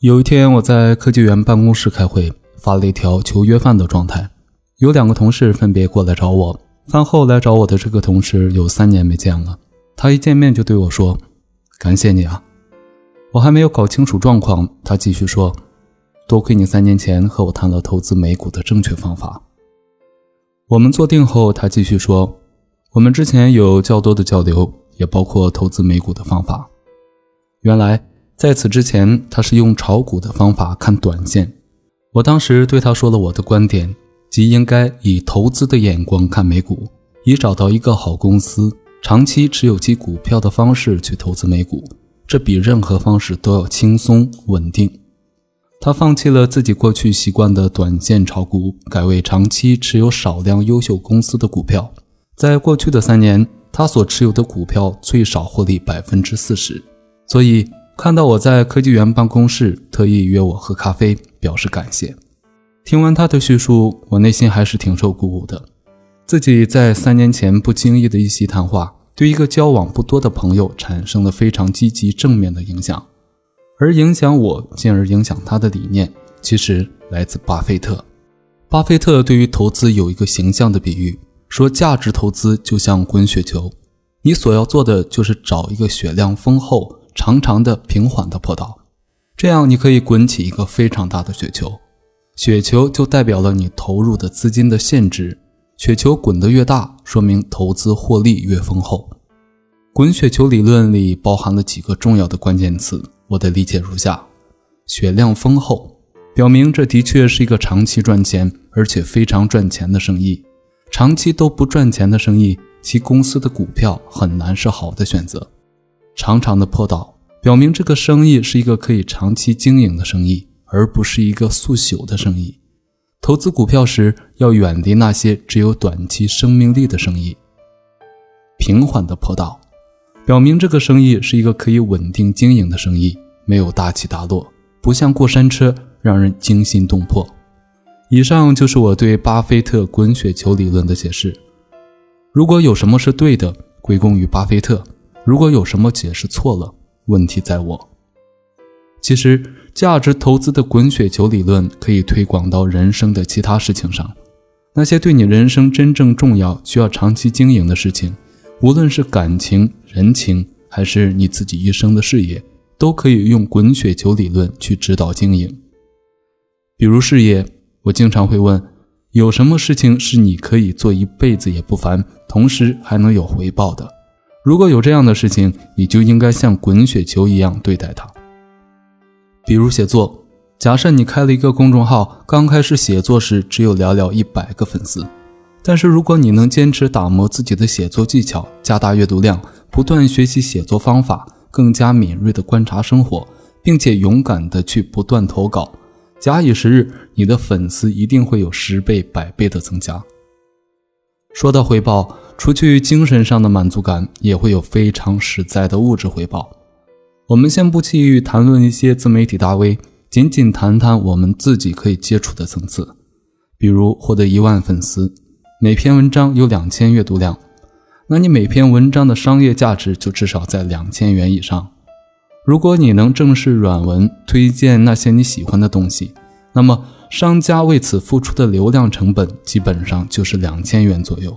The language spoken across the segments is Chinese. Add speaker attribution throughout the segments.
Speaker 1: 有一天，我在科技园办公室开会，发了一条求约饭的状态。有两个同事分别过来找我。饭后来找我的这个同事有三年没见了，他一见面就对我说：“感谢你啊。”我还没有搞清楚状况，他继续说：“多亏你三年前和我谈了投资美股的正确方法。”我们坐定后，他继续说：“我们之前有较多的交流，也包括投资美股的方法。原来。”在此之前，他是用炒股的方法看短线。我当时对他说了我的观点，即应该以投资的眼光看美股，以找到一个好公司、长期持有其股票的方式去投资美股，这比任何方式都要轻松稳定。他放弃了自己过去习惯的短线炒股，改为长期持有少量优秀公司的股票。在过去的三年，他所持有的股票最少获利百分之四十，所以。看到我在科技园办公室，特意约我喝咖啡，表示感谢。听完他的叙述，我内心还是挺受鼓舞的。自己在三年前不经意的一席谈话，对一个交往不多的朋友产生了非常积极正面的影响，而影响我，进而影响他的理念，其实来自巴菲特。巴菲特对于投资有一个形象的比喻，说价值投资就像滚雪球，你所要做的就是找一个雪量丰厚。长长的、平缓的坡道，这样你可以滚起一个非常大的雪球。雪球就代表了你投入的资金的限制。雪球滚得越大，说明投资获利越丰厚。滚雪球理论里包含了几个重要的关键词，我的理解如下：雪量丰厚，表明这的确是一个长期赚钱而且非常赚钱的生意。长期都不赚钱的生意，其公司的股票很难是好的选择。长长的坡道表明这个生意是一个可以长期经营的生意，而不是一个速朽的生意。投资股票时要远离那些只有短期生命力的生意。平缓的坡道表明这个生意是一个可以稳定经营的生意，没有大起大落，不像过山车让人惊心动魄。以上就是我对巴菲特滚雪球理论的解释。如果有什么是对的，归功于巴菲特。如果有什么解释错了，问题在我。其实，价值投资的滚雪球理论可以推广到人生的其他事情上。那些对你人生真正重要、需要长期经营的事情，无论是感情、人情，还是你自己一生的事业，都可以用滚雪球理论去指导经营。比如事业，我经常会问：有什么事情是你可以做一辈子也不烦，同时还能有回报的？如果有这样的事情，你就应该像滚雪球一样对待它。比如写作，假设你开了一个公众号，刚开始写作时只有寥寥一百个粉丝，但是如果你能坚持打磨自己的写作技巧，加大阅读量，不断学习写作方法，更加敏锐地观察生活，并且勇敢地去不断投稿，假以时日，你的粉丝一定会有十倍、百倍的增加。说到回报。除去精神上的满足感，也会有非常实在的物质回报。我们先不去谈论一些自媒体大 V，仅仅谈谈我们自己可以接触的层次。比如获得一万粉丝，每篇文章有两千阅读量，那你每篇文章的商业价值就至少在两千元以上。如果你能正式软文推荐那些你喜欢的东西，那么商家为此付出的流量成本基本上就是两千元左右。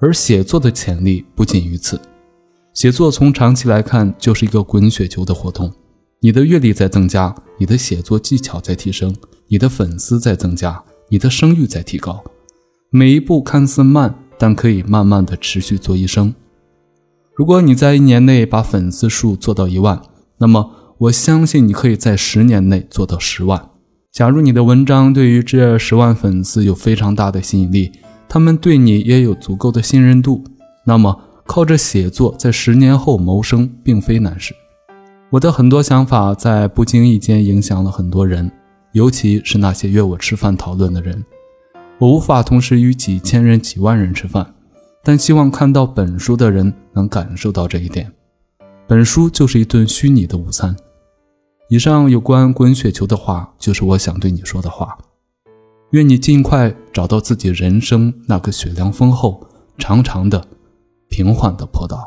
Speaker 1: 而写作的潜力不仅于此，写作从长期来看就是一个滚雪球的活动。你的阅历在增加，你的写作技巧在提升，你的粉丝在增加，你的声誉在提高。每一步看似慢，但可以慢慢的持续做一生。如果你在一年内把粉丝数做到一万，那么我相信你可以在十年内做到十万。假如你的文章对于这十万粉丝有非常大的吸引力。他们对你也有足够的信任度，那么靠着写作在十年后谋生并非难事。我的很多想法在不经意间影响了很多人，尤其是那些约我吃饭讨论的人。我无法同时与几千人、几万人吃饭，但希望看到本书的人能感受到这一点。本书就是一顿虚拟的午餐。以上有关滚雪球的话，就是我想对你说的话。愿你尽快找到自己人生那个雪量丰厚、长长的、平缓的坡道。